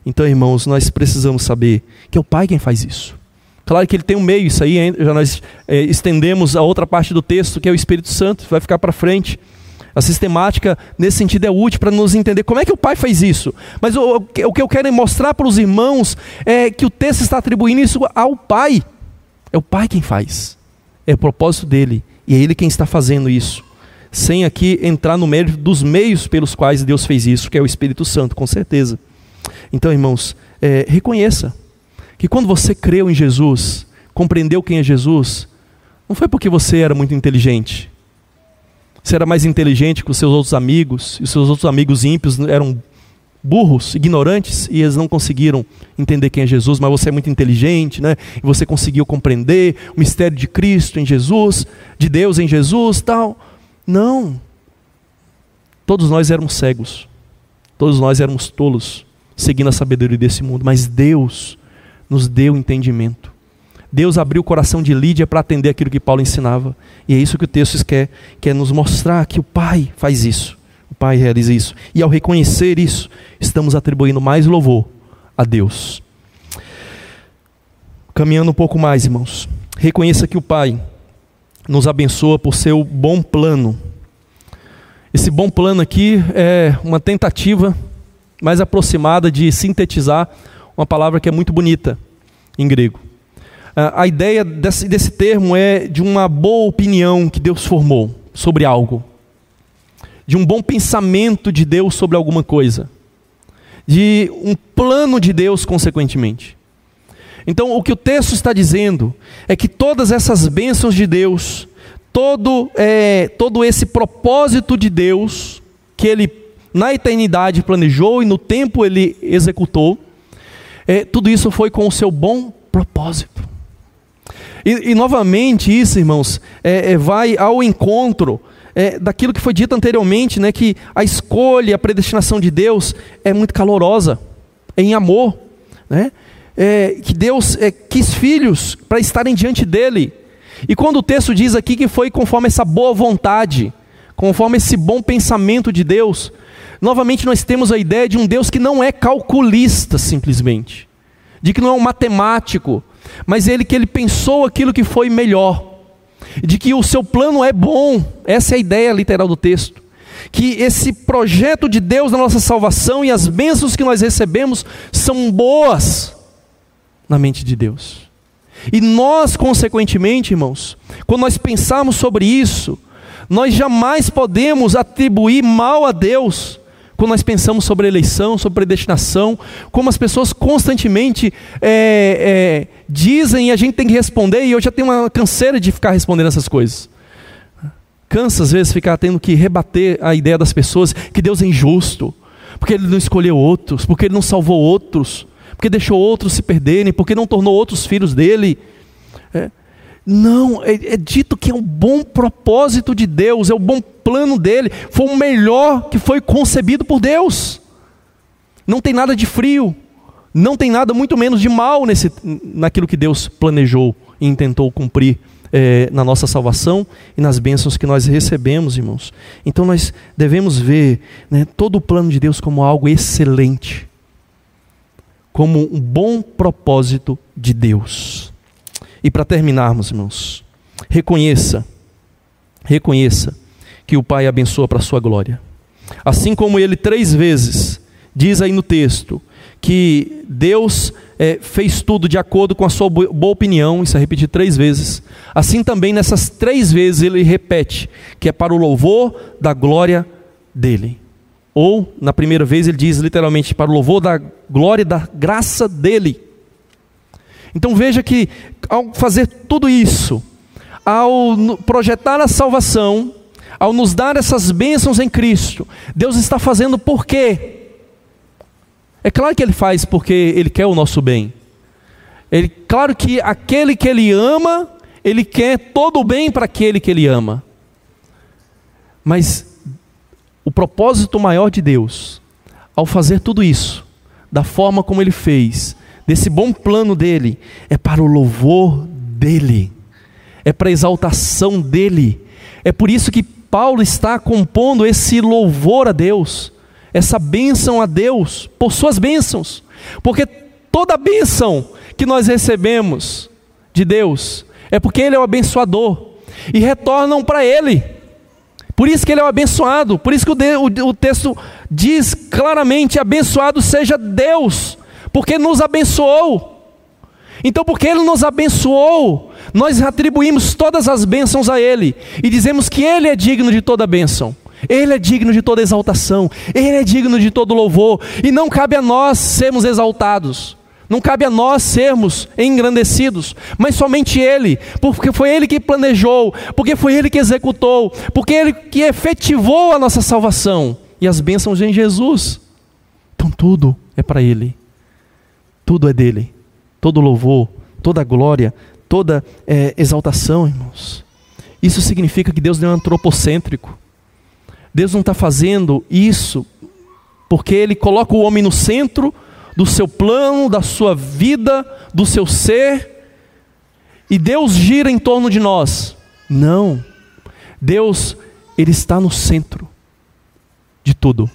Então, irmãos, nós precisamos saber que é o Pai quem faz isso. Claro que ele tem um meio, isso aí já nós é, estendemos a outra parte do texto, que é o Espírito Santo, vai ficar para frente. A sistemática, nesse sentido, é útil para nos entender como é que o pai faz isso. Mas o, o que eu quero mostrar para os irmãos é que o texto está atribuindo isso ao pai. É o pai quem faz. É o propósito dele. E é ele quem está fazendo isso. Sem aqui entrar no mérito dos meios pelos quais Deus fez isso, que é o Espírito Santo, com certeza. Então, irmãos, é, reconheça que quando você creu em Jesus, compreendeu quem é Jesus, não foi porque você era muito inteligente, você era mais inteligente que os seus outros amigos, e os seus outros amigos ímpios eram burros, ignorantes, e eles não conseguiram entender quem é Jesus, mas você é muito inteligente, né? E você conseguiu compreender o mistério de Cristo em Jesus, de Deus em Jesus, tal. Não. Todos nós éramos cegos. Todos nós éramos tolos, seguindo a sabedoria desse mundo, mas Deus nos deu entendimento. Deus abriu o coração de Lídia para atender aquilo que Paulo ensinava. E é isso que o texto quer, quer nos mostrar que o Pai faz isso. O Pai realiza isso. E ao reconhecer isso, estamos atribuindo mais louvor a Deus. Caminhando um pouco mais, irmãos. Reconheça que o Pai nos abençoa por seu bom plano. Esse bom plano aqui é uma tentativa mais aproximada de sintetizar uma palavra que é muito bonita em grego. Ah, a ideia desse, desse termo é de uma boa opinião que Deus formou sobre algo, de um bom pensamento de Deus sobre alguma coisa, de um plano de Deus, consequentemente. Então, o que o texto está dizendo é que todas essas bênçãos de Deus, todo, é, todo esse propósito de Deus, que Ele na eternidade planejou e no tempo Ele executou, é, tudo isso foi com o seu bom propósito. E, e novamente isso, irmãos, é, é, vai ao encontro é, daquilo que foi dito anteriormente, né, que a escolha, a predestinação de Deus é muito calorosa, é em amor, né? É, que Deus quis filhos para estarem diante dele. E quando o texto diz aqui que foi conforme essa boa vontade, conforme esse bom pensamento de Deus, novamente nós temos a ideia de um Deus que não é calculista simplesmente, de que não é um matemático, mas ele que ele pensou aquilo que foi melhor, de que o seu plano é bom, essa é a ideia literal do texto. Que esse projeto de Deus na nossa salvação e as bênçãos que nós recebemos são boas na mente de Deus. E nós, consequentemente, irmãos, quando nós pensarmos sobre isso, nós jamais podemos atribuir mal a Deus, quando nós pensamos sobre eleição, sobre predestinação, como as pessoas constantemente é, é, dizem e a gente tem que responder, e eu já tenho uma canseira de ficar respondendo essas coisas. Cansa às vezes ficar tendo que rebater a ideia das pessoas que Deus é injusto, porque Ele não escolheu outros, porque Ele não salvou outros, porque deixou outros se perderem, porque não tornou outros filhos dele. É. Não, é, é, dito que é um bom propósito de Deus, é o um bom plano dele, foi o melhor que foi concebido por Deus. Não tem nada de frio, não tem nada muito menos de mal nesse, naquilo que Deus planejou e intentou cumprir é, na nossa salvação e nas bênçãos que nós recebemos, irmãos. Então nós devemos ver né, todo o plano de Deus como algo excelente, como um bom propósito de Deus. E para terminarmos, irmãos, reconheça, reconheça que o Pai abençoa para a sua glória. Assim como ele três vezes diz aí no texto que Deus é, fez tudo de acordo com a sua boa opinião, isso é repetido três vezes. Assim também nessas três vezes ele repete que é para o louvor da glória dele. Ou, na primeira vez, ele diz literalmente para o louvor da glória e da graça dele. Então veja que ao fazer tudo isso, ao projetar a salvação, ao nos dar essas bênçãos em Cristo, Deus está fazendo por quê? É claro que ele faz porque ele quer o nosso bem. Ele, claro que aquele que ele ama, ele quer todo o bem para aquele que ele ama. Mas o propósito maior de Deus, ao fazer tudo isso, da forma como ele fez, desse bom plano dele, é para o louvor dele, é para a exaltação dele. É por isso que Paulo está compondo esse louvor a Deus essa bênção a Deus por suas bênçãos, porque toda bênção que nós recebemos de Deus é porque Ele é o abençoador e retornam para Ele. Por isso que Ele é o abençoado, por isso que o, o, o texto diz claramente: abençoado seja Deus, porque nos abençoou. Então, porque Ele nos abençoou, nós atribuímos todas as bênçãos a Ele e dizemos que Ele é digno de toda bênção. Ele é digno de toda exaltação, Ele é digno de todo louvor, e não cabe a nós sermos exaltados, não cabe a nós sermos engrandecidos, mas somente Ele, porque foi Ele que planejou, porque foi Ele que executou, porque Ele que efetivou a nossa salvação e as bênçãos em Jesus. Então tudo é para Ele, tudo é dele, todo louvor, toda glória, toda é, exaltação, irmãos. Isso significa que Deus não é antropocêntrico. Deus não está fazendo isso porque Ele coloca o homem no centro do seu plano, da sua vida, do seu ser, e Deus gira em torno de nós. Não. Deus, Ele está no centro de tudo.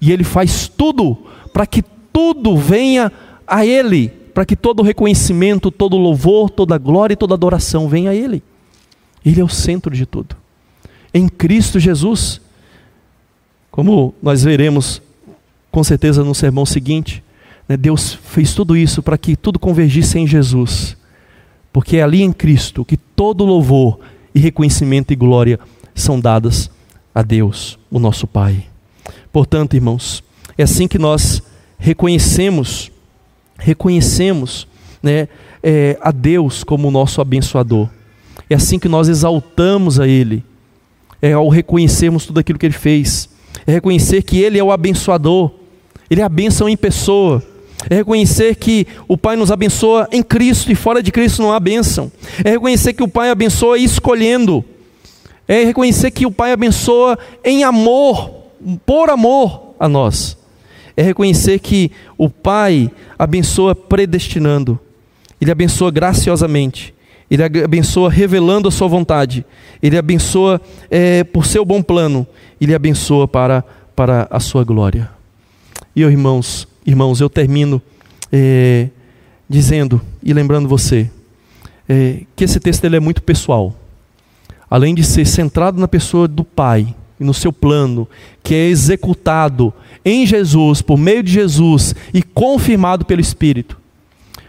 E Ele faz tudo para que tudo venha a Ele, para que todo reconhecimento, todo louvor, toda glória e toda adoração venha a Ele. Ele é o centro de tudo. Em Cristo Jesus, como nós veremos com certeza no sermão seguinte, né, Deus fez tudo isso para que tudo convergisse em Jesus, porque é ali em Cristo que todo louvor e reconhecimento e glória são dadas a Deus, o nosso Pai. Portanto, irmãos, é assim que nós reconhecemos, reconhecemos né, é, a Deus como nosso abençoador. É assim que nós exaltamos a Ele, é ao reconhecermos tudo aquilo que Ele fez. É reconhecer que Ele é o abençoador, Ele é a bênção em pessoa, é reconhecer que o Pai nos abençoa em Cristo e fora de Cristo não há bênção, é reconhecer que o Pai abençoa escolhendo, é reconhecer que o Pai abençoa em amor, por amor a nós, é reconhecer que o Pai abençoa predestinando, Ele abençoa graciosamente, Ele abençoa revelando a Sua vontade, Ele abençoa é, por seu bom plano, ele abençoa para, para a sua glória. E eu, irmãos, irmãos, eu termino é, dizendo e lembrando você é, que esse texto ele é muito pessoal. Além de ser centrado na pessoa do Pai e no seu plano, que é executado em Jesus, por meio de Jesus e confirmado pelo Espírito.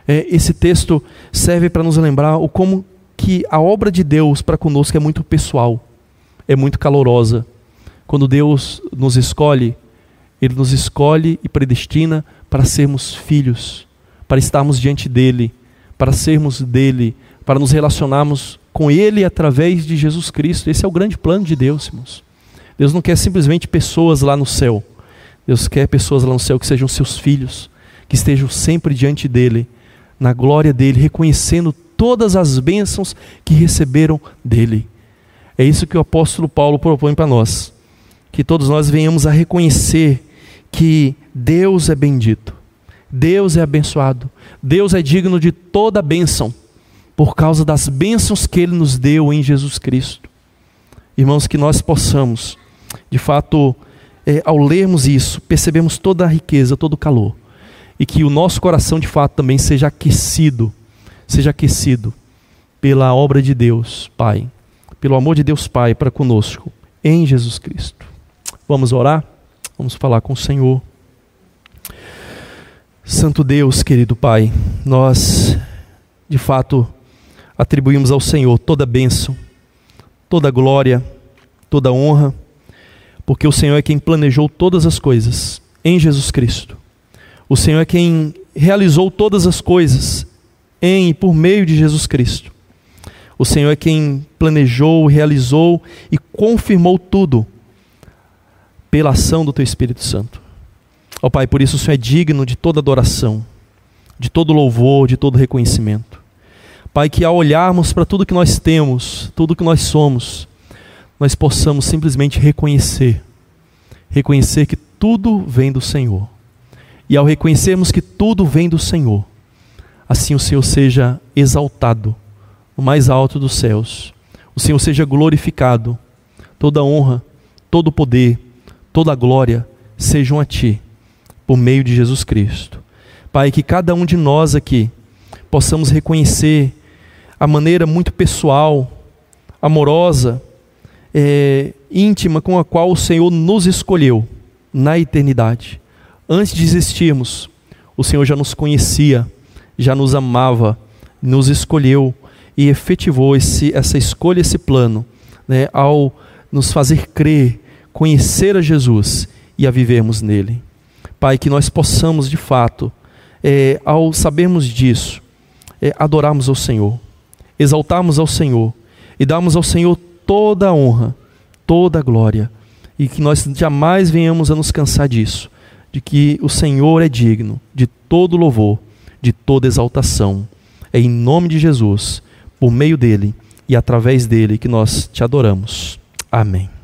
É, esse texto serve para nos lembrar o como que a obra de Deus para conosco é muito pessoal, é muito calorosa quando Deus nos escolhe, Ele nos escolhe e predestina para sermos filhos, para estarmos diante dEle, para sermos dEle, para nos relacionarmos com Ele através de Jesus Cristo. Esse é o grande plano de Deus, irmãos. Deus não quer simplesmente pessoas lá no céu. Deus quer pessoas lá no céu que sejam seus filhos, que estejam sempre diante dele, na glória dele, reconhecendo todas as bênçãos que receberam dele. É isso que o apóstolo Paulo propõe para nós. Que todos nós venhamos a reconhecer que Deus é bendito, Deus é abençoado, Deus é digno de toda bênção, por causa das bênçãos que Ele nos deu em Jesus Cristo. Irmãos, que nós possamos, de fato, é, ao lermos isso, percebemos toda a riqueza, todo o calor, e que o nosso coração, de fato, também seja aquecido, seja aquecido pela obra de Deus, Pai pelo amor de Deus Pai para conosco, em Jesus Cristo. Vamos orar? Vamos falar com o Senhor. Santo Deus, querido Pai, nós de fato atribuímos ao Senhor toda bênção, toda glória, toda honra, porque o Senhor é quem planejou todas as coisas em Jesus Cristo. O Senhor é quem realizou todas as coisas em e por meio de Jesus Cristo. O Senhor é quem planejou, realizou e confirmou tudo pela ação do Teu Espírito Santo. Ó oh, Pai, por isso o Senhor é digno de toda adoração, de todo louvor, de todo reconhecimento. Pai, que ao olharmos para tudo que nós temos, tudo que nós somos, nós possamos simplesmente reconhecer, reconhecer que tudo vem do Senhor. E ao reconhecermos que tudo vem do Senhor, assim o Senhor seja exaltado no mais alto dos céus. O Senhor seja glorificado. Toda honra, todo poder, toda glória sejam a Ti, por meio de Jesus Cristo. Pai, que cada um de nós aqui possamos reconhecer a maneira muito pessoal, amorosa, é, íntima com a qual o Senhor nos escolheu na eternidade. Antes de existirmos, o Senhor já nos conhecia, já nos amava, nos escolheu e efetivou esse, essa escolha, esse plano, né, ao nos fazer crer, conhecer a Jesus e a vivermos nele. Pai, que nós possamos de fato, é, ao sabermos disso, é, adorarmos ao Senhor, exaltarmos ao Senhor e darmos ao Senhor toda a honra, toda a glória, e que nós jamais venhamos a nos cansar disso, de que o Senhor é digno de todo louvor, de toda exaltação. É em nome de Jesus por meio dele e através dele que nós te adoramos. Amém.